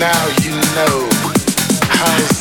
now you know house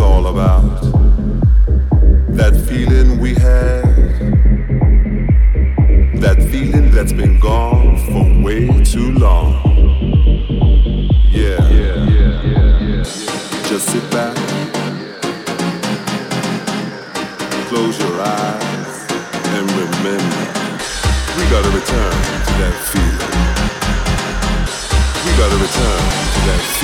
all about. That feeling we had, that feeling that's been gone for way too long. Yeah, yeah, yeah, yeah, yeah. Just sit back, close your eyes, and remember we gotta return to that feeling. We gotta return to that feeling.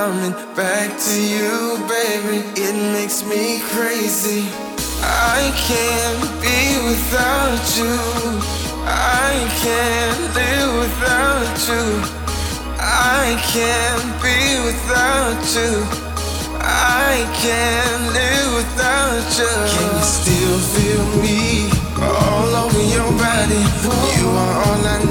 Coming back to you, baby. It makes me crazy. I can't be without you. I can't live without you. I can't be without you. I can't live without you. Can you still feel me? all over your body. You are all I need.